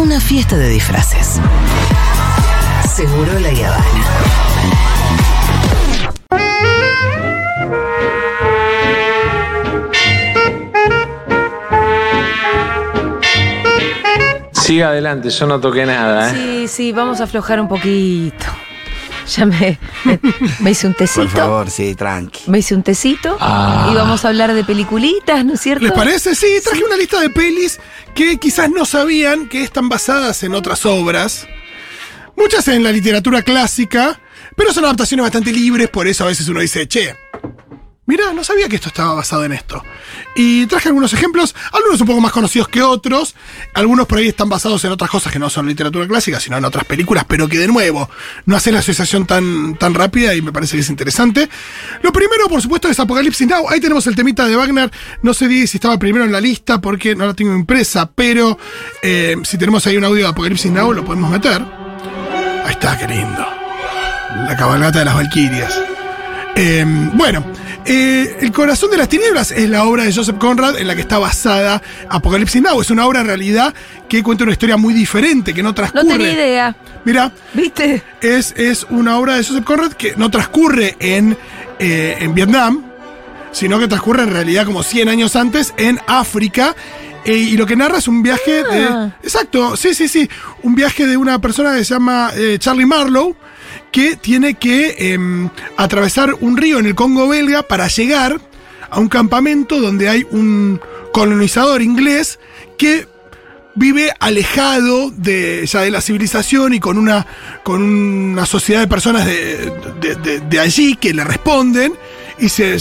una fiesta de disfraces. Seguro la Habana. Siga adelante, yo no toqué nada, ¿eh? Sí, sí, vamos a aflojar un poquito. Ya me, me, me hice un tecito. Por favor, sí, tranqui. Me hice un tecito Ah. y vamos a hablar de peliculitas, ¿no es cierto? ¿Les parece? Sí, traje una lista de pelis que quizás no sabían que están basadas en otras obras. Muchas en la literatura clásica, pero son adaptaciones bastante libres, por eso a veces uno dice, che, mira, no sabía que esto estaba basado en esto. Y traje algunos ejemplos, algunos un poco más conocidos que otros, algunos por ahí están basados en otras cosas que no son literatura clásica, sino en otras películas, pero que de nuevo no hacen la asociación tan, tan rápida y me parece que es interesante. Lo primero, por supuesto, es Apocalipsis Now. Ahí tenemos el temita de Wagner. No sé si estaba primero en la lista porque no la tengo impresa, pero eh, si tenemos ahí un audio de Apocalipsis Now, lo podemos meter. Ahí está, qué lindo. La cabalgata de las Valquirias. Eh, bueno, eh, El corazón de las tinieblas es la obra de Joseph Conrad en la que está basada Apocalipsis Now. Es una obra en realidad que cuenta una historia muy diferente, que no No transcurre. tenía idea. Mira, ¿Viste? es, es una obra de Joseph Conrad que no transcurre en, eh, en Vietnam, sino que transcurre en realidad como 100 años antes en África. eh, y lo que narra es un viaje Ah. de. Exacto, sí, sí, sí. Un viaje de una persona que se llama eh, Charlie Marlowe, que tiene que em, atravesar un río en el Congo belga para llegar a un campamento donde hay un colonizador inglés que vive alejado de, ya de la civilización y con una, con una sociedad de personas de, de- allí que le responden y se,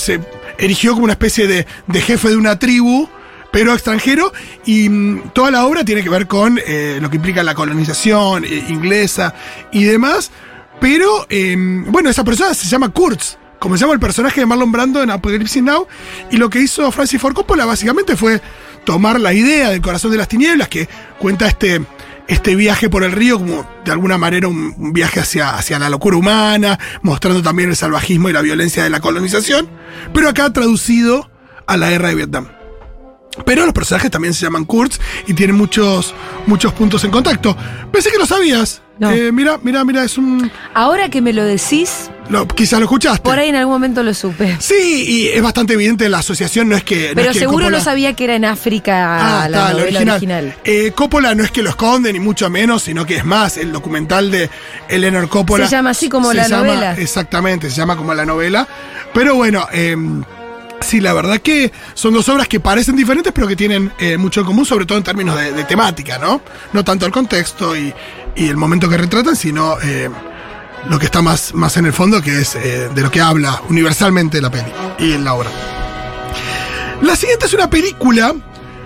erigió como una especie de, de jefe de una tribu pero extranjero y mm, toda la obra tiene que ver con eh, lo que implica la colonización eh, inglesa y demás pero eh, bueno esa persona se llama Kurtz como se llama el personaje de Marlon Brando en Apocalypse Now y lo que hizo Francis Ford Coppola básicamente fue tomar la idea del corazón de las tinieblas que cuenta este este viaje por el río como de alguna manera un, un viaje hacia, hacia la locura humana, mostrando también el salvajismo y la violencia de la colonización, pero acá traducido a la guerra de Vietnam. Pero los personajes también se llaman Kurtz y tienen muchos, muchos puntos en contacto. Pensé que lo sabías. No. Eh, mira, mira, mira, es un. Ahora que me lo decís, Lo, quizás lo escuchaste. por ahí en algún momento lo supe. Sí, y es bastante evidente la asociación, no es que. no Pero es que seguro Coppola- no sabía que era en África Ah, la está, novela original. Eh, Coppola no es que lo esconde, ni mucho menos, sino que es más, el documental de Eleanor Coppola. Se llama así como la llama- novela. Exactamente, se llama como la novela. Pero bueno, eh, sí, la verdad que son dos obras que parecen diferentes, pero que tienen eh, mucho en común, sobre todo en términos de, de temática, ¿no? No tanto el contexto y, y el momento que retratan, sino eh, lo que está más, más en el fondo, que es eh, de lo que habla universalmente la peli y en la obra. La siguiente es una película.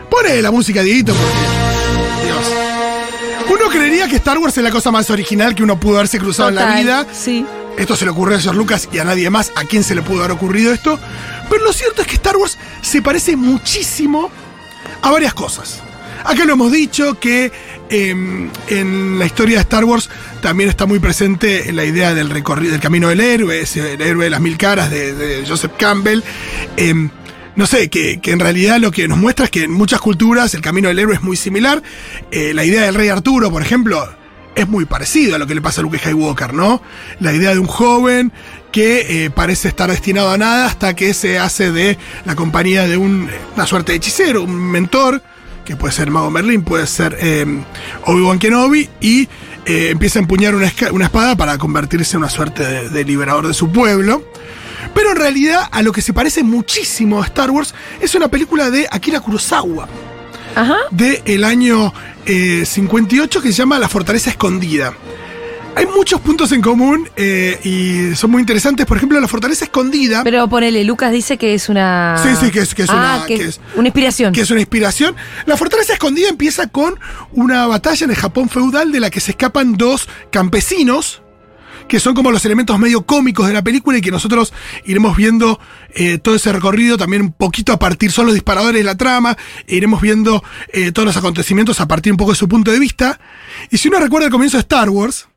Pone la música, Dieguito, porque. Dios. Uno creería que Star Wars es la cosa más original que uno pudo haberse cruzado en la vida. Sí. Esto se le ocurrió a George Lucas y a nadie más. ¿A quién se le pudo haber ocurrido esto? Pero lo cierto es que Star Wars se parece muchísimo a varias cosas. Acá lo hemos dicho que em, en la historia de Star Wars también está muy presente la idea del recorrido, del camino del héroe, el héroe de las mil caras de, Joseph Campbell. Em, no sé, que, que en realidad lo que nos muestra es que en muchas culturas el camino del héroe es muy similar. Eh, la idea del rey Arturo, por ejemplo, es muy parecido a lo que le pasa a Luke Skywalker, ¿no? La idea de un joven que eh, parece estar destinado a nada hasta que se hace de la compañía de un, una suerte de hechicero, un mentor, que puede ser Mago Merlin, puede ser eh, Obi-Wan Kenobi, y eh, empieza a empuñar una, una espada para convertirse en una suerte de, de liberador de su pueblo. Pero en realidad a lo que se parece muchísimo a Star Wars es una película de Akira Kurosawa Ajá. del año eh, 58 que se llama La Fortaleza Escondida. Hay muchos puntos en común eh, y son muy interesantes. Por ejemplo, La Fortaleza Escondida, Pero ponele, Lucas dice que es una. Sí, sí, que es- que es Ah, una- que que es es- una inspiración. que es una inspiración. La Fortaleza Escondida empieza con una batalla en el Japón feudal de la que se escapan dos campesinos que son como los elementos medio cómicos de la película y que nosotros iremos viendo eh, todo ese recorrido también un poquito a partir, son los disparadores de la trama, e iremos viendo eh, todos los acontecimientos a partir un poco de su punto de vista. Y si uno recuerda el comienzo de Star Wars,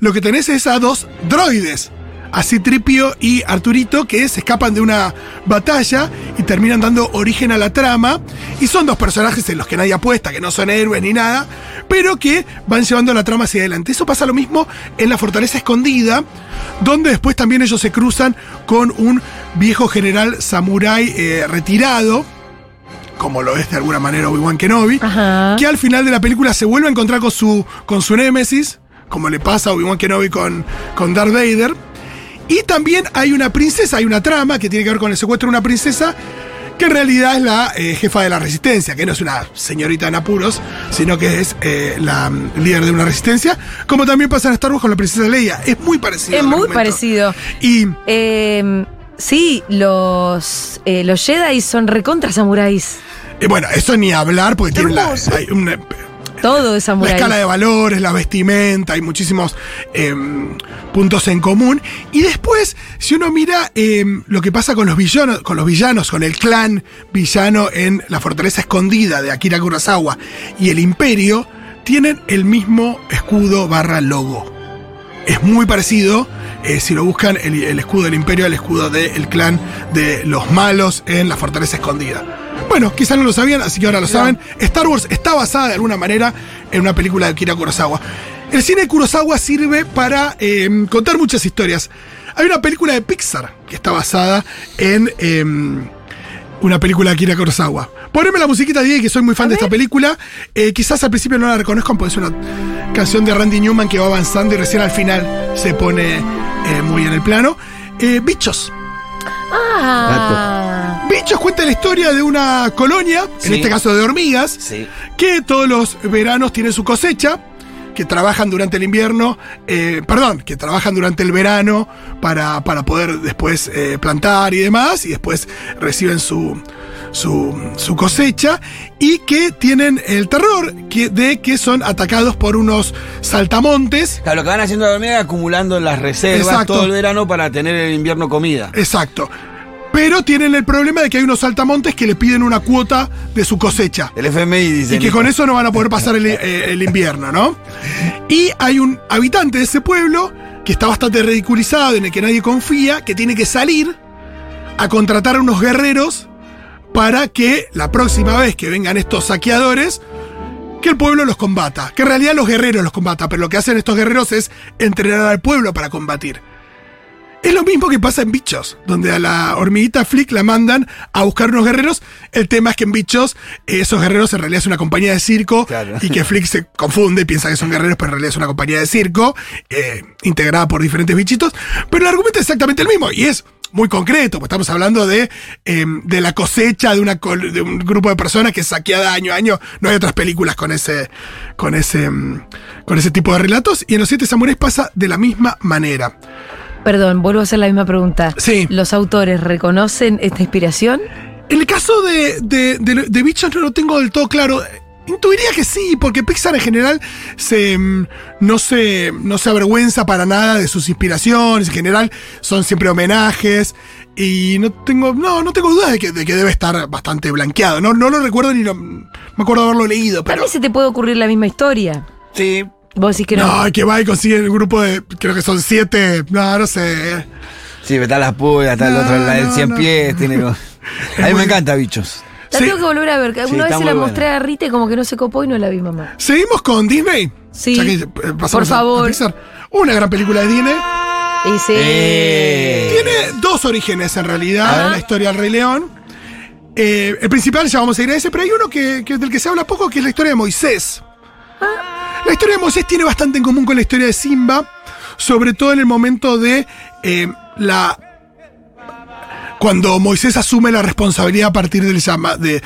lo que tenés es a dos droides a Citripio y Arturito que se escapan de una batalla y terminan dando origen a la trama. Y son dos personajes en los que nadie apuesta, que no son héroes ni nada, pero que van llevando la trama hacia adelante. Eso pasa lo mismo en la Fortaleza Escondida, donde después también ellos se cruzan con un viejo general samurái eh, retirado como lo es de alguna manera Obi-Wan Kenobi, Ajá. que al final de la película se vuelve a encontrar con su, con su némesis, como le pasa a Obi-Wan Kenobi con, con Darth Vader. Y también hay una princesa, hay una trama que tiene que ver con el secuestro de una princesa, que en realidad es la eh, jefa de la resistencia, que no es una señorita en apuros, sino que es eh, la mm, líder de una resistencia, como también pasa en Star Wars con la princesa Leia. Es muy parecido. Es muy argumento. parecido. Y Eh, sí, los, eh, los Jedi son recontra samuráis. bueno, eso ni hablar, porque tiene la, hay una- Todo es La samurái. escala de valores, la vestimenta, hay muchísimos em, puntos en común. Y después, si uno mira em, lo que pasa con los villanos, con los villanos, con el clan villano en la fortaleza escondida de Akira Kurosawa y el imperio, tienen el mismo escudo barra logo. Es muy parecido, eh, si lo buscan, el, el escudo del imperio al escudo del clan de los malos en la fortaleza escondida. Bueno, quizás no lo sabían, así que ahora lo saben. Star Wars está basada de alguna manera en una película de Akira Kurosawa. El cine de Kurosawa sirve para eh, contar muchas historias. Hay una película de Pixar que está basada en eh, una película de Akira Kurosawa. Poneme la musiquita de que soy muy fan de esta película. Eh, quizás al principio no la reconozcan porque es una canción de Randy Newman que va avanzando y recién al final se pone eh, muy en el plano. Eh, Bichos. Ah. Bichos cuenta la historia de una colonia, en este caso de hormigas, Sí. que todos los veranos tienen su cosecha, que trabajan durante el invierno, eh, perdón, que trabajan durante el verano para, para poder después eh, plantar y demás, y después reciben su, su, su cosecha, y que tienen el terror que, de que son atacados por unos saltamontes. Claro, lo que van haciendo la hormiga acumulando las reservas Exacto. todo el verano para tener el invierno comida. Exacto. Pero tienen el problema de que hay unos saltamontes que le piden una cuota de su cosecha. El FMI dice. Y que con eso no van a poder pasar el, eh, el invierno, ¿no? Y hay un habitante de ese pueblo que está bastante ridiculizado, en el que nadie confía, que tiene que salir a contratar a unos guerreros para que la próxima vez que vengan estos saqueadores, que el pueblo los combata. Que en realidad los guerreros los combata, pero lo que hacen estos guerreros es entrenar al pueblo para combatir. Es lo mismo que pasa en Bichos, donde a la hormiguita Flick la mandan a buscar unos guerreros. El tema es que en Bichos eh, esos guerreros en realidad es una compañía de circo Claro. y que Flick se confunde y piensa que son guerreros, pero en realidad es una compañía de circo eh, integrada por diferentes bichitos. Pero el argumento es exactamente el mismo y es muy concreto, pues estamos hablando de, eh, de la cosecha de, una col- de un grupo de personas que es saqueada año a año. No hay otras películas con ese, con ese, mm, con ese tipo de relatos. Y en Los Siete Samuráis pasa de la misma manera. Perdón, vuelvo a hacer la misma pregunta. Sí. ¿Los autores reconocen esta inspiración? En el caso de, de, de- de Bichos no lo tengo del todo claro. Intuiría que sí, porque Pixar en general se, mm, no, se, no se avergüenza para nada de sus inspiraciones. En general son siempre homenajes. Y no tengo, no, no tengo dudas de que, de que debe estar bastante blanqueado. No, no lo recuerdo ni lo, me acuerdo haberlo leído, pero. También se te puede ocurrir la misma historia. Sí. Vos decís que no. No, que va y consigue el grupo de. Creo que son siete. No, no sé. Sí, está las pulgas, está el No, otro, la del no, 100 no. pies. Tiene como- A mí muy- me encanta, bichos. La sí. tengo que volver a ver. Sí, Una vez se la buena. mostré a Rita y como que no se copó y no la vi, mamá. Seguimos con Disney. Sí. Ya que, eh, Por favor. Pixar. Una gran película de Disney. Y sí. Eh. Tiene dos orígenes en realidad en la historia del Rey León. Eh, el principal ya vamos a ir a ese, pero hay uno que, que- del que se habla poco, que es la historia de Moisés. La historia de Moisés tiene bastante en común con la historia de Simba, sobre todo en el momento de eh, la. Cuando Moisés asume la responsabilidad a partir del llama, de,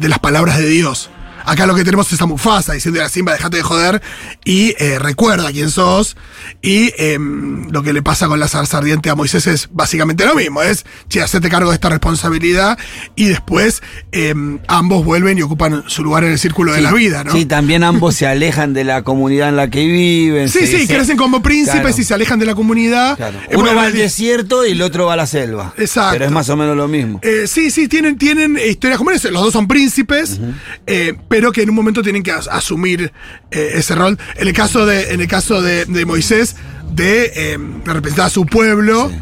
las palabras de Dios. Acá lo que tenemos es a Mufasa diciendo a Simba, dejate de joder y eh, recuerda quién sos. Y em, lo que le pasa con la zarza ardiente a Moisés es básicamente lo mismo, es, che, hacete cargo de esta responsabilidad y después em, ambos vuelven y ocupan su lugar en el círculo de la vida, ¿no? Sí, también ambos se alejan de la comunidad en la que viven. Sí, sí, crecen como príncipes Claro. y se alejan de la comunidad. Claro. Eh, Uno bueno, va al desierto y el otro va a la selva. Exacto. Pero es más o menos lo mismo. Eh, sí, sí, tienen, tienen historias comunes. Los dos son príncipes. eh, pero que en un momento tienen que as- asumir eh, ese rol. En el caso de, en el caso de, de Moisés, de, eh, de representar a su pueblo.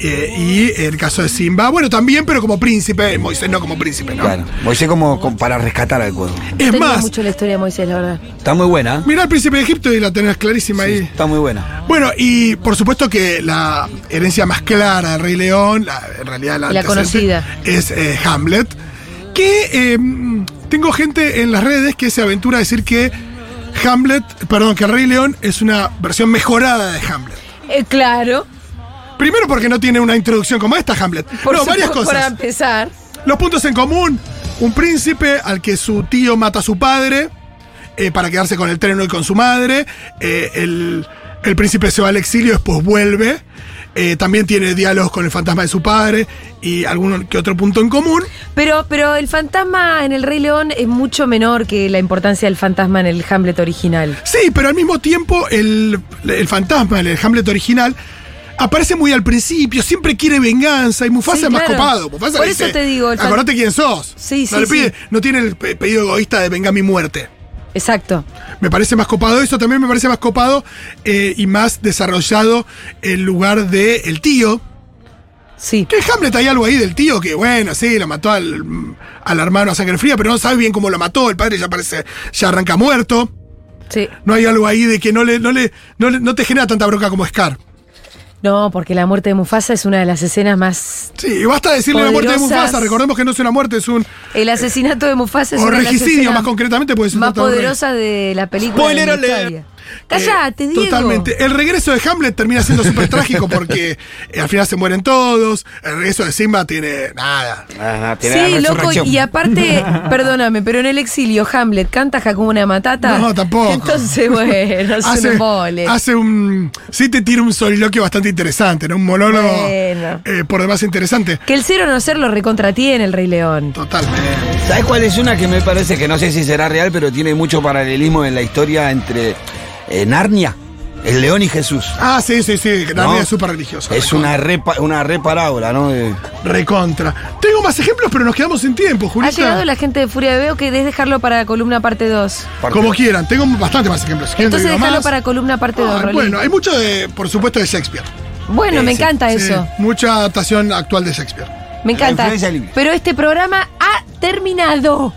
eh, y en el caso de Simba, bueno, también, pero como príncipe, Moisés no como príncipe, ¿no? Claro. Moisés como, como para rescatar al pueblo. Es más, mucho la historia de Moisés, la verdad. Está muy buena. ¿eh? mira al príncipe de Egipto y la tenés clarísima ahí. Está muy buena. Bueno, y por supuesto que la herencia más clara del Rey León, la- en realidad la, conocida. es eh, Hamlet, que eh, tengo gente en las redes que se aventura a decir que Hamlet, perdón, que el Rey León es una versión mejorada de Hamlet. Eh, claro. Primero porque no tiene una introducción como esta, Hamlet. Por no, varias supuesto, Para cosas. empezar. Los puntos en común. Un príncipe al que su tío mata a su padre eh, para quedarse con el treno y con su madre. Eh, el, el príncipe se va al exilio, después vuelve. Eh, también tiene diálogos con el fantasma de su padre y algún que otro punto en común. Pero, pero el fantasma en el Rey León es mucho menor que la importancia del fantasma en el Hamlet original. Sí, pero al mismo tiempo el, el fantasma en el Hamlet original aparece muy al principio, siempre quiere venganza y Mufasa Sí, es más claro. copado. Mufasa Por le eso te digo, el acordate quién sos. Sí, no sí, le pide- no tiene el pe- pedido egoísta de venga mi muerte. Exacto. Me parece más copado eso, también me parece más copado eh, y más desarrollado el lugar del el tío. Sí. Que en Hamlet hay algo ahí del tío que, bueno, sí, lo mató al, al hermano a sangre fría, pero no sabes bien cómo lo mató. El padre ya parece, ya arranca muerto. Sí. No hay algo ahí de que no le, no le, no, le- no te genera tanta bronca como Scar. No, porque la muerte de Mufasa es una de las escenas más. Sí, y basta decirle la muerte de. Mufasa. Recordemos que no es una muerte, es un. El asesinato de Mufasa es o una de las regicidio, más concretamente, puede ser más poderosa de la película. Spoiler de la. Cállate, Eh, Diego. Totalmente. El regreso de Hamlet termina siendo súper trágico porque eh, al final se mueren todos. El regreso de Simba tiene nada. Ah, tiene Sí, loco, y aparte, perdóname, pero en el exilio Hamlet canta Hakuna Matata. No, tampoco. Entonces, bueno, Hace, un hace un. Sí, te tira un soliloquio bastante interesante, ¿no? Un monólogo Bueno. eh, por demás interesante. Que el cero no ser lo recontratiene el Rey León. Totalmente. ¿Sabes cuál es una que me parece que no sé si será real, pero tiene mucho paralelismo en la historia entre eh, Narnia, el león y Jesús? Ah, sí, sí, sí. Narnia No. es súper religioso. Es una re, pa- una re parábola, ¿no? De- Recontra. Tengo más ejemplos, pero nos quedamos sin tiempo, Ha Julieta. llegado la gente de Furia de Veo que debes dejarlo para columna parte 2. parte- Como quieran. Tengo bastante más ejemplos. Si Entonces más. para columna parte 2, Ah, Rolly. bueno, hay mucho de, por supuesto, de Shakespeare. Bueno, Eh, me sí, encanta Sí, eso. mucha adaptación actual de Shakespeare. Me encanta. Pero este programa ha terminado.